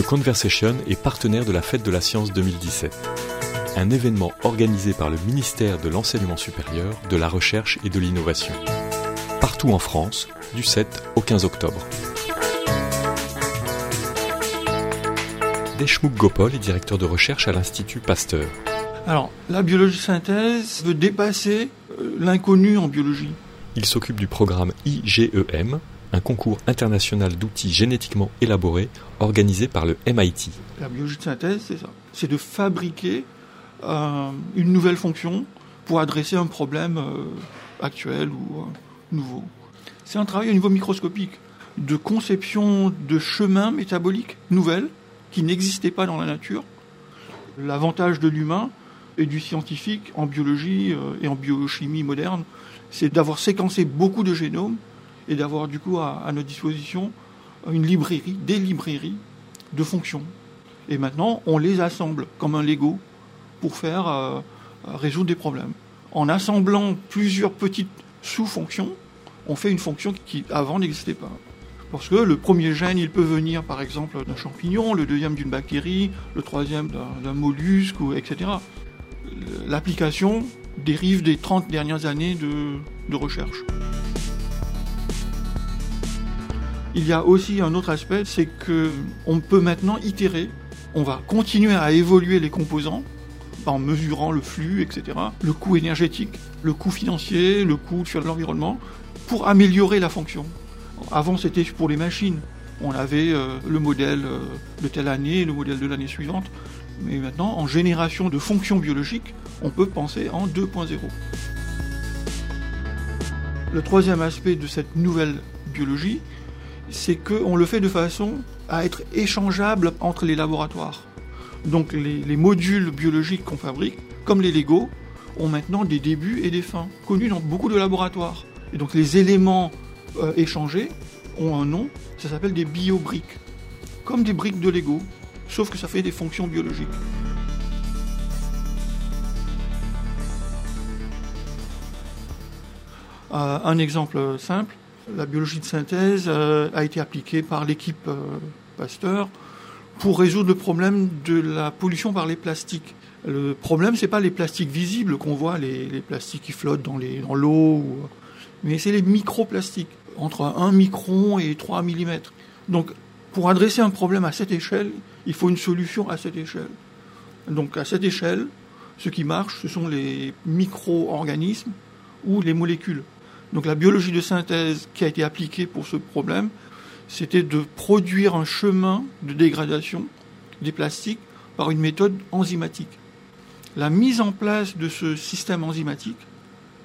The Conversation est partenaire de la Fête de la Science 2017, un événement organisé par le ministère de l'Enseignement supérieur, de la Recherche et de l'Innovation, partout en France, du 7 au 15 octobre. Deshmukh Gopal est directeur de recherche à l'Institut Pasteur. Alors, la biologie synthèse veut dépasser euh, l'inconnu en biologie. Il s'occupe du programme IGEM, un concours international d'outils génétiquement élaborés organisé par le MIT. La biologie de synthèse, c'est ça. C'est de fabriquer euh, une nouvelle fonction pour adresser un problème euh, actuel ou euh, nouveau. C'est un travail au niveau microscopique de conception de chemins métaboliques nouvelles qui n'existaient pas dans la nature. L'avantage de l'humain et du scientifique en biologie et en biochimie moderne, c'est d'avoir séquencé beaucoup de génomes et d'avoir du coup à, notre disposition une librairie, des librairies de fonctions. Et maintenant, on les assemble comme un Lego pour faire euh, résoudre des problèmes. En assemblant plusieurs petites sous-fonctions, on fait une fonction qui avant n'existait pas. Parce que le premier gène, il peut venir par exemple d'un champignon, le deuxième d'une bactérie, le troisième d'un mollusque, etc. L'application dérive des 30 dernières années de recherche. Il y a aussi un autre aspect, c'est que on peut maintenant itérer. On va continuer à évoluer les composants en mesurant le flux, etc., le coût énergétique, le coût financier, le coût sur l'environnement, pour améliorer la fonction. Avant, c'était pour les machines. On avait euh, le modèle euh, de telle année, le modèle de l'année suivante. Mais maintenant, en génération de fonctions biologiques, on peut penser en 2.0. Le troisième aspect de cette nouvelle biologie, c'est qu'on le fait de façon à être échangeable entre les laboratoires. Donc les, modules biologiques qu'on fabrique, comme les Lego, ont maintenant des débuts et des fins, connus dans beaucoup de laboratoires. Et donc les éléments euh, échangés ont un nom, ça s'appelle des biobriques, comme des briques de Lego, sauf que ça fait des fonctions biologiques. Euh, un exemple simple, la biologie de synthèse euh, a été appliquée par l'équipe euh, Pasteur pour résoudre le problème de la pollution par les plastiques. Le problème, c'est pas les plastiques visibles qu'on voit, les, plastiques qui flottent dans l'eau, mais c'est les microplastiques, entre 1 micron et 3 mm. Donc, pour adresser un problème à cette échelle, il faut une solution à cette échelle. Donc, à cette échelle, ce qui marche, ce sont les micro-organismes ou les molécules. Donc la biologie de synthèse qui a été appliquée pour ce problème, c'était de produire un chemin de dégradation des plastiques par une méthode enzymatique. La mise en place de ce système enzymatique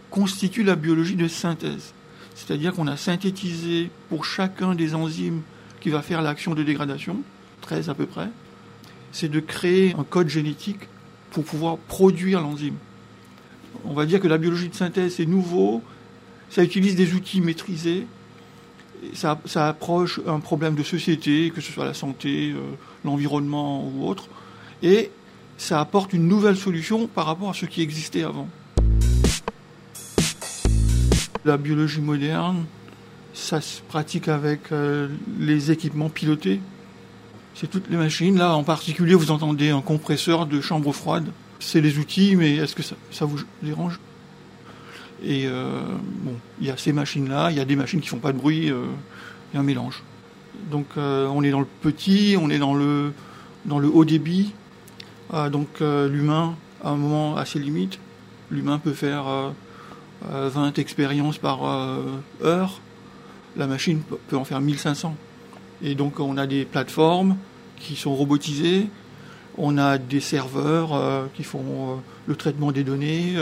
constitue la biologie de synthèse. C'est-à-dire qu'on a synthétisé pour chacun des enzymes qui va faire l'action de dégradation, 13 à peu près, c'est de créer un code génétique pour pouvoir produire l'enzyme. On va dire que la biologie de synthèse est nouveau, ça utilise des outils maîtrisés, ça, approche un problème de société, que ce soit la santé, euh, l'environnement ou autre, et ça apporte une nouvelle solution par rapport à ce qui existait avant. La biologie moderne, ça se pratique avec euh, les équipements pilotés. C'est toutes les machines. Là, en particulier, vous entendez un compresseur de chambre froide. C'est les outils, mais est-ce que ça vous dérange? Et euh, bon, il y a ces machines-là, il y a des machines qui font pas de bruit, euh, il y a un mélange. Donc euh, on est dans le petit, on est dans le, dans le haut débit. donc l'humain, à un moment à ses limites, l'humain peut faire 20 expériences par heure, la machine peut en faire 1500. Et donc on a des plateformes qui sont robotisées, on a des serveurs qui font le traitement des données,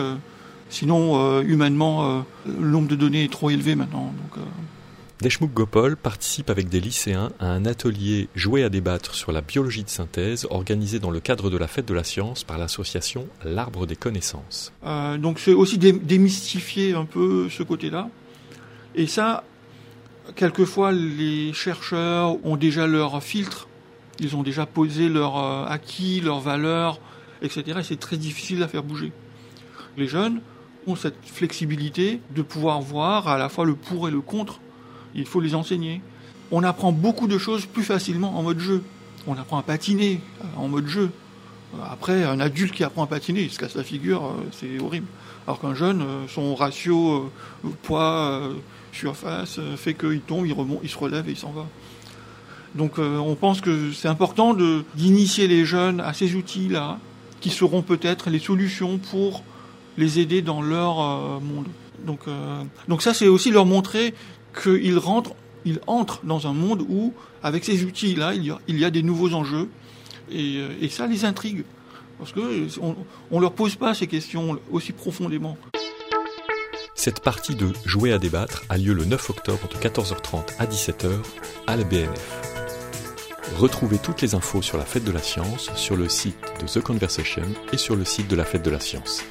Sinon, euh, humainement, euh, le nombre de données est trop élevé maintenant. Donc, euh. Deshmukh Gopal participe avec des lycéens à un atelier joué à débattre sur la biologie de synthèse organisé dans le cadre de la fête de la science par l'association L'Arbre des connaissances. donc c'est aussi démystifier un peu ce côté-là. Et ça, quelquefois, les chercheurs ont déjà leur filtre, ils ont déjà posé leur acquis, leurs valeurs, etc. Et c'est très difficile à faire bouger. Les jeunes, cette flexibilité de pouvoir voir à la fois le pour et le contre. Il faut les enseigner. On apprend beaucoup de choses plus facilement en mode jeu. on apprend à patiner en mode jeu. Après, un adulte qui apprend à patiner, il se casse la figure, c'est horrible. Alors qu'un jeune, son ratio poids, surface, fait qu'il tombe, il remonte, il se relève et il s'en va. Donc on pense que c'est important d'initier les jeunes à ces outils-là, qui seront peut-être les solutions pour les aider dans leur monde. Donc, donc ça, c'est aussi leur montrer qu'ils rentrent, ils entrent dans un monde où, avec ces outils-là, il, y a des nouveaux enjeux, et, et ça les intrigue. Parce qu'on ne leur pose pas ces questions aussi profondément. Cette partie de Jouer à débattre a lieu le 9 octobre de 14h30 à 17h à la BNF. Retrouvez toutes les infos sur la fête de la science sur le site de The Conversation et sur le site de la fête de la science.